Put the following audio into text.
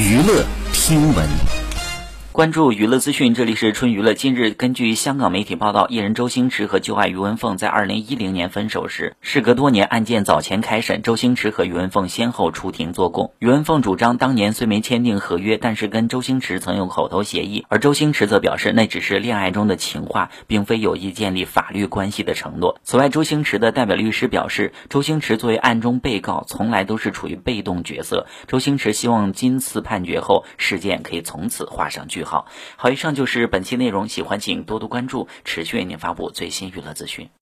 娱乐听闻。关注娱乐资讯，这里是春娱乐。近日，根据香港媒体报道，艺人周星驰和旧爱于文凤在二零一零年分手时，事隔多年，案件早前开审，周星驰和于文凤先后出庭作供。于文凤主张，当年虽没签订合约，但是跟周星驰曾有口头协议，而周星驰则表示，那只是恋爱中的情话，并非有意建立法律关系的承诺。此外，周星驰的代表律师表示，周星驰作为案中被告，从来都是处于被动角色。周星驰希望今次判决后，事件可以从此画上句号。好，好，以上就是本期内容。喜欢请多多关注，持续为您发布最新娱乐资讯。